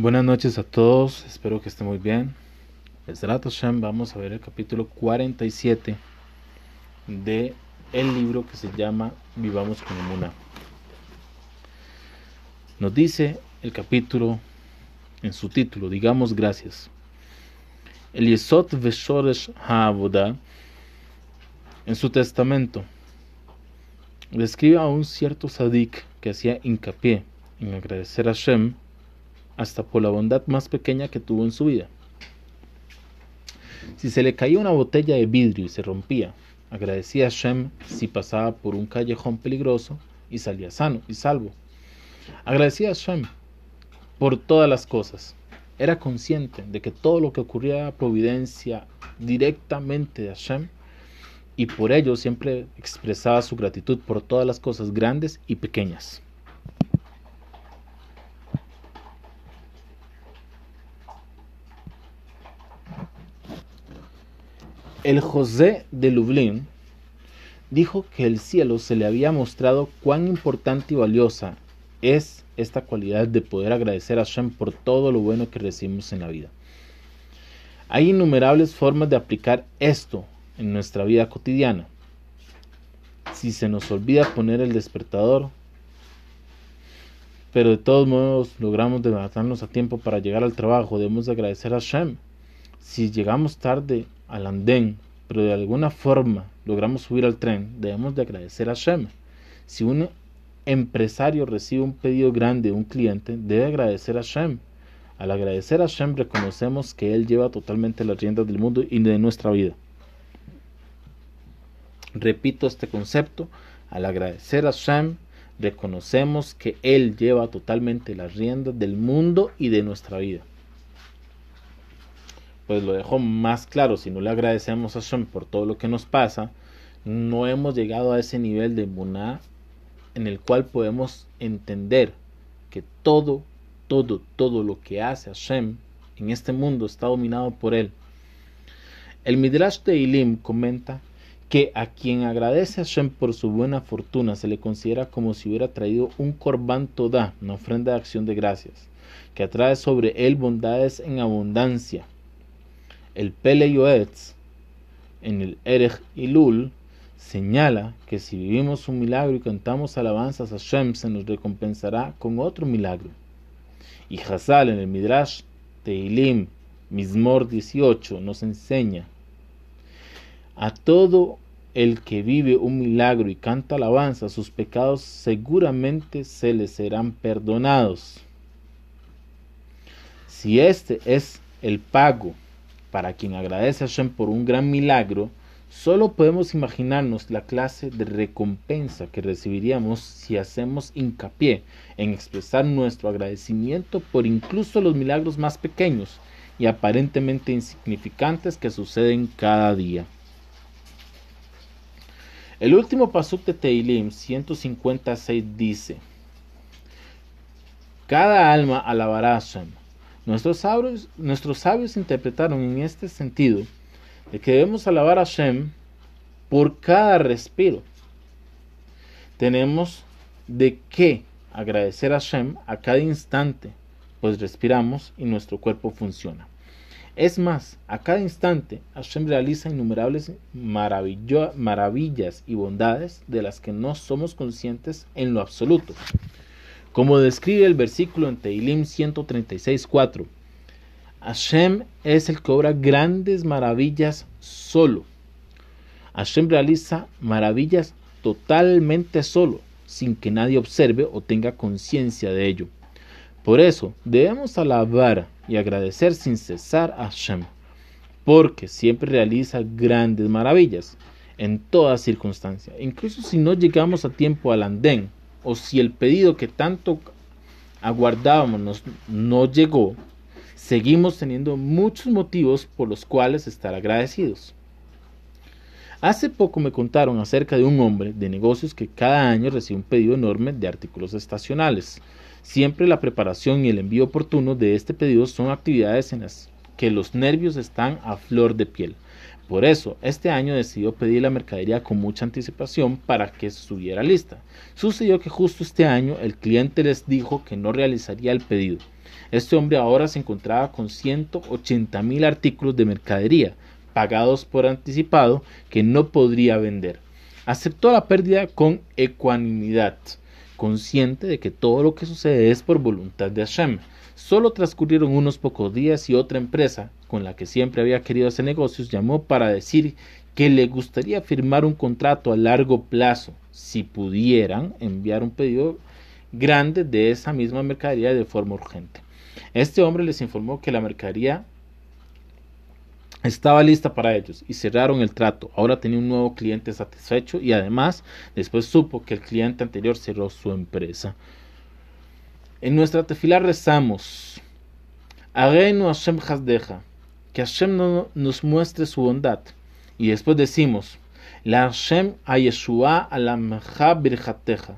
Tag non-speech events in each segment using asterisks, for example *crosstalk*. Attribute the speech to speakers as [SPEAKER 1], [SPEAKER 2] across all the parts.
[SPEAKER 1] Buenas noches a todos, espero que estén muy bien. Vamos a ver el capítulo 47 de el libro que se llama Vivamos con Emuna. Nos dice el capítulo en su título, digamos gracias. El Yesod Veshoresh Ha'avodah en su testamento describe a un cierto sadik que hacía hincapié en agradecer a Hashem hasta por la bondad más pequeña que tuvo en su vida. Si se le caía una botella de vidrio y se rompía, agradecía a Hashem si pasaba por un callejón peligroso y salía sano y salvo. Agradecía a Hashem por todas las cosas. Era consciente de que todo lo que ocurría era providencia directamente de Hashem y por ello siempre expresaba su gratitud por todas las cosas grandes y pequeñas. El José de Lublin dijo que el cielo se le había mostrado cuán importante y valiosa es esta cualidad de poder agradecer a Hashem por todo lo bueno que recibimos en la vida. Hay innumerables formas de aplicar esto en nuestra vida cotidiana. Si se nos olvida poner el despertador, pero de todos modos logramos levantarnos a tiempo para llegar al trabajo, debemos agradecer a Hashem. Si llegamos tarde al andén, pero de alguna forma logramos subir al tren, debemos de agradecer a Hashem. Si un empresario recibe un pedido grande de un cliente, debe agradecer a Hashem. Al agradecer a Hashem reconocemos que Él lleva totalmente las riendas del mundo y de nuestra vida. Repito este concepto, al agradecer a Hashem reconocemos que Él lleva totalmente las riendas del mundo y de nuestra vida pues lo dejo más claro, si no le agradecemos a Hashem por todo lo que nos pasa, no hemos llegado a ese nivel de muná en el cual podemos entender que todo, todo, todo lo que hace Hashem en este mundo está dominado por él. El Midrash de Ilim comenta que a quien agradece a Hashem por su buena fortuna se le considera como si hubiera traído un korban toda, una ofrenda de acción de gracias, que atrae sobre él bondades en abundancia el Pele Yoetz, en el Erech Ilul, señala que si vivimos un milagro y cantamos alabanzas a Shem, se nos recompensará con otro milagro. Y Hazal en el Midrash Teilim, Mismor 18, nos enseña a todo el que vive un milagro y canta alabanza, sus pecados seguramente se le serán perdonados. Si este es el pago para quien agradece a Hashem por un gran milagro, solo podemos imaginarnos la clase de recompensa que recibiríamos si hacemos hincapié en expresar nuestro agradecimiento por incluso los milagros más pequeños y aparentemente insignificantes que suceden cada día. El último pasuk de Teilim 156 dice: Cada alma alabará a Hashem Nuestros sabios, nuestros sabios interpretaron en este sentido de que debemos alabar a Hashem por cada respiro. Tenemos de qué agradecer a Hashem a cada instante, pues respiramos y nuestro cuerpo funciona. Es más, a cada instante Hashem realiza innumerables maravillas y bondades de las que no somos conscientes en lo absoluto. Como describe el versículo en Teilim 136.4, Hashem es el que obra grandes maravillas solo. Hashem realiza maravillas totalmente solo, sin que nadie observe o tenga conciencia de ello. Por eso debemos alabar y agradecer sin cesar a Hashem, porque siempre realiza grandes maravillas en toda circunstancia. Incluso si no llegamos a tiempo al andén, o si el pedido que tanto aguardábamos no llegó, seguimos teniendo muchos motivos por los cuales estar agradecidos. Hace poco me contaron acerca de un hombre de negocios que cada año recibe un pedido enorme de artículos estacionales. Siempre la preparación y el envío oportuno de este pedido son actividades en las que los nervios están a flor de piel. Por eso, este año decidió pedir la mercadería con mucha anticipación para que estuviera lista. Sucedió que justo este año el cliente les dijo que no realizaría el pedido. Este hombre ahora se encontraba con 180 mil artículos de mercadería pagados por anticipado que no podría vender. Aceptó la pérdida con ecuanimidad, consciente de que todo lo que sucede es por voluntad de Hashem. Solo transcurrieron unos pocos días y otra empresa, con la que siempre había querido hacer negocios, llamó para decir que le gustaría firmar un contrato a largo plazo, si pudieran enviar un pedido grande de esa misma mercadería de forma urgente. Este hombre les informó que la mercadería estaba lista para ellos y cerraron el trato. Ahora tenía un nuevo cliente satisfecho y además después supo que el cliente anterior cerró su empresa. En nuestra tefila rezamos, Hashem Hasdeja, que Hashem nos muestre su bondad. Y después decimos, La Hashem Ayeshua Alamcha Birjateja.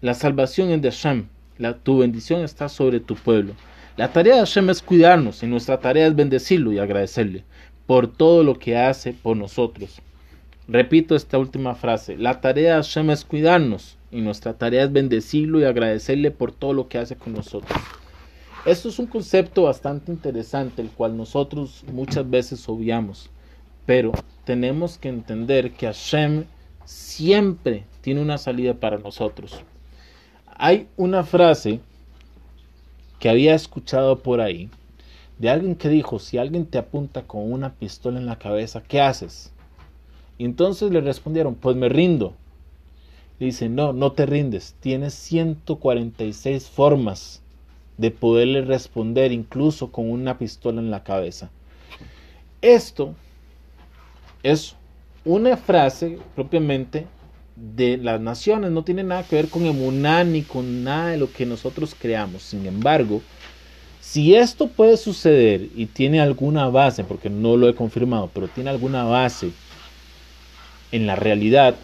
[SPEAKER 1] La salvación es de Hashem, la, tu bendición está sobre tu pueblo. La tarea de Hashem es cuidarnos y nuestra tarea es bendecirlo y agradecerle por todo lo que hace por nosotros. Repito esta última frase, la tarea de Hashem es cuidarnos y nuestra tarea es bendecirlo y agradecerle por todo lo que hace con nosotros. Esto es un concepto bastante interesante, el cual nosotros muchas veces obviamos, pero tenemos que entender que Hashem siempre tiene una salida para nosotros. Hay una frase que había escuchado por ahí de alguien que dijo, si alguien te apunta con una pistola en la cabeza, ¿qué haces? Y entonces le respondieron, pues me rindo dice, no, no te rindes, tienes 146 formas de poderle responder incluso con una pistola en la cabeza. Esto es una frase propiamente de las naciones, no tiene nada que ver con emuná ni con nada de lo que nosotros creamos. Sin embargo, si esto puede suceder y tiene alguna base, porque no lo he confirmado, pero tiene alguna base en la realidad,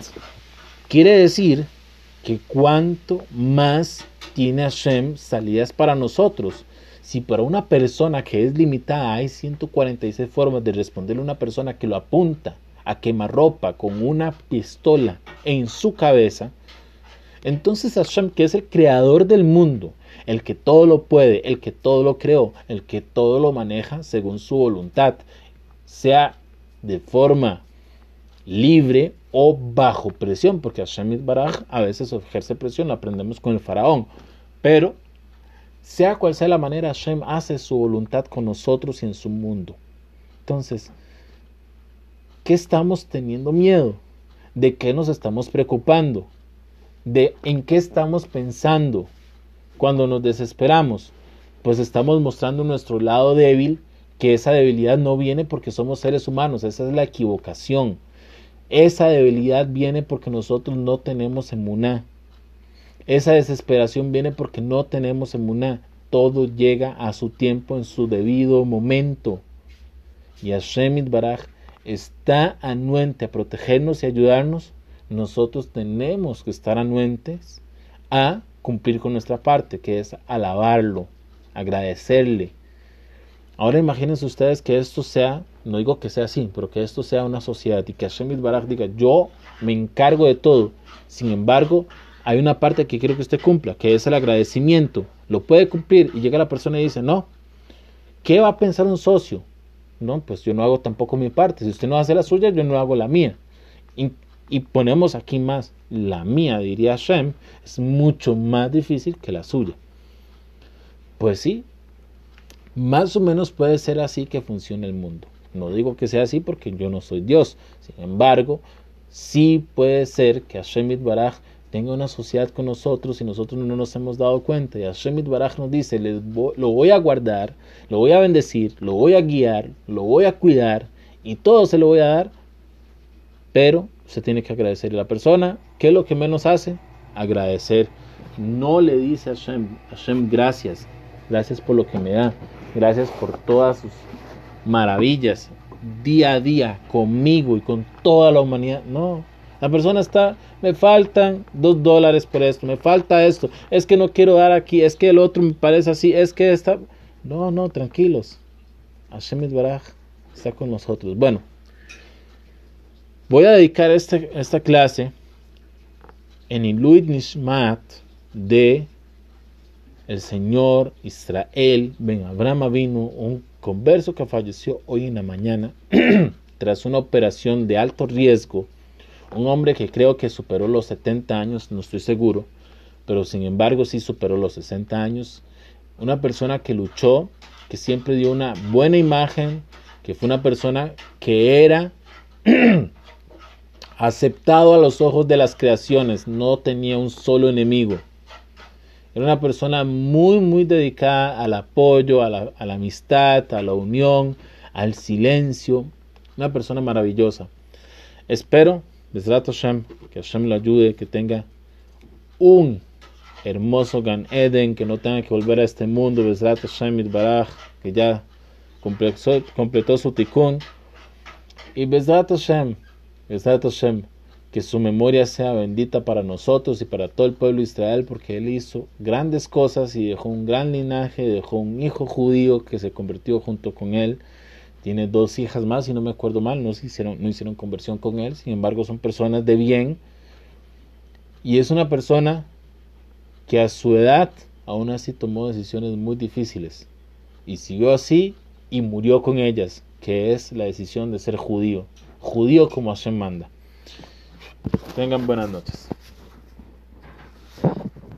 [SPEAKER 1] Quiere decir que cuanto más tiene Hashem salidas para nosotros. Si para una persona que es limitada hay 146 formas de responderle a una persona que lo apunta a quemarropa con una pistola en su cabeza, entonces Hashem, que es el creador del mundo, el que todo lo puede, el que todo lo creó, el que todo lo maneja según su voluntad, sea de forma libre o bajo presión, porque Hashem Baraj a veces ejerce presión, lo aprendemos con el faraón, pero sea cual sea la manera, Hashem hace su voluntad con nosotros y en su mundo. Entonces, ¿qué estamos teniendo miedo? ¿De qué nos estamos preocupando? ¿De en qué estamos pensando? Cuando nos desesperamos, pues estamos mostrando nuestro lado débil, que esa debilidad no viene porque somos seres humanos, esa es la equivocación. Esa debilidad viene porque nosotros no tenemos emuná. Esa desesperación viene porque no tenemos emuná. Todo llega a su tiempo en su debido momento. Y Hashem Baraj está anuente a protegernos y ayudarnos. Nosotros tenemos que estar anuentes a cumplir con nuestra parte, que es alabarlo, agradecerle. Ahora imagínense ustedes que esto sea no digo que sea así, pero que esto sea una sociedad y que Hashem Baraj diga, yo me encargo de todo. Sin embargo, hay una parte que quiero que usted cumpla, que es el agradecimiento. Lo puede cumplir y llega la persona y dice, no, ¿qué va a pensar un socio? No, pues yo no hago tampoco mi parte. Si usted no hace la suya, yo no hago la mía. Y, ponemos aquí más, la mía, diría Hashem, es mucho más difícil que la suya. Pues sí, más o menos puede ser así que funciona el mundo. No digo que sea así porque yo no soy Dios. Sin embargo, sí puede ser que Hashem Baraj tenga una sociedad con nosotros y nosotros no nos hemos dado cuenta. Y Hashem Baraj nos dice, lo voy a guardar, lo voy a bendecir, lo voy a guiar, lo voy a cuidar y todo se lo voy a dar. Pero se tiene que agradecer. a la persona, ¿qué es lo que menos hace? Agradecer. No le dice a Hashem, Hashem, gracias. Gracias por lo que me da. Gracias por todas sus maravillas día a día conmigo y con toda la humanidad. No, la persona está, me faltan dos dólares por esto, me falta esto, es que no quiero dar aquí, es que el otro me parece así, es que está... No, no, tranquilos. Hashem Baraj está con nosotros. Bueno, voy a dedicar este, esta clase en Iluit Nishmat de el señor Israel Ben Abraham vino un converso que falleció hoy en la mañana *clears throat* tras una operación de alto riesgo. Un hombre que creo que superó los 70 años, no estoy seguro, pero sin embargo sí superó los 60 años. Una persona que luchó, que siempre dio una buena imagen, que fue una persona que era *clears throat* aceptado a los ojos de las creaciones, no tenía un solo enemigo. Era una persona muy, muy dedicada al apoyo, a la, amistad, a la unión, al silencio. Una persona maravillosa. Espero, Hashem, que Hashem lo ayude, que tenga un hermoso Gan Eden, que no tenga que volver a este mundo, Hashem Baraj, que ya completó, completó su tikkun. Y Bezrat Hashem, Bezrat Hashem, que su memoria sea bendita para nosotros y para todo el pueblo de Israel, porque él hizo grandes cosas y dejó un gran linaje, dejó un hijo judío que se convirtió junto con él. Tiene dos hijas más, si no me acuerdo mal, no, hicieron, hicieron conversión con él, sin embargo son personas de bien. Y es una persona que a su edad aún así tomó decisiones muy difíciles. Y siguió así y murió con ellas, que es la decisión de ser judío. Judío como Hashem manda. Tengan buenas noches.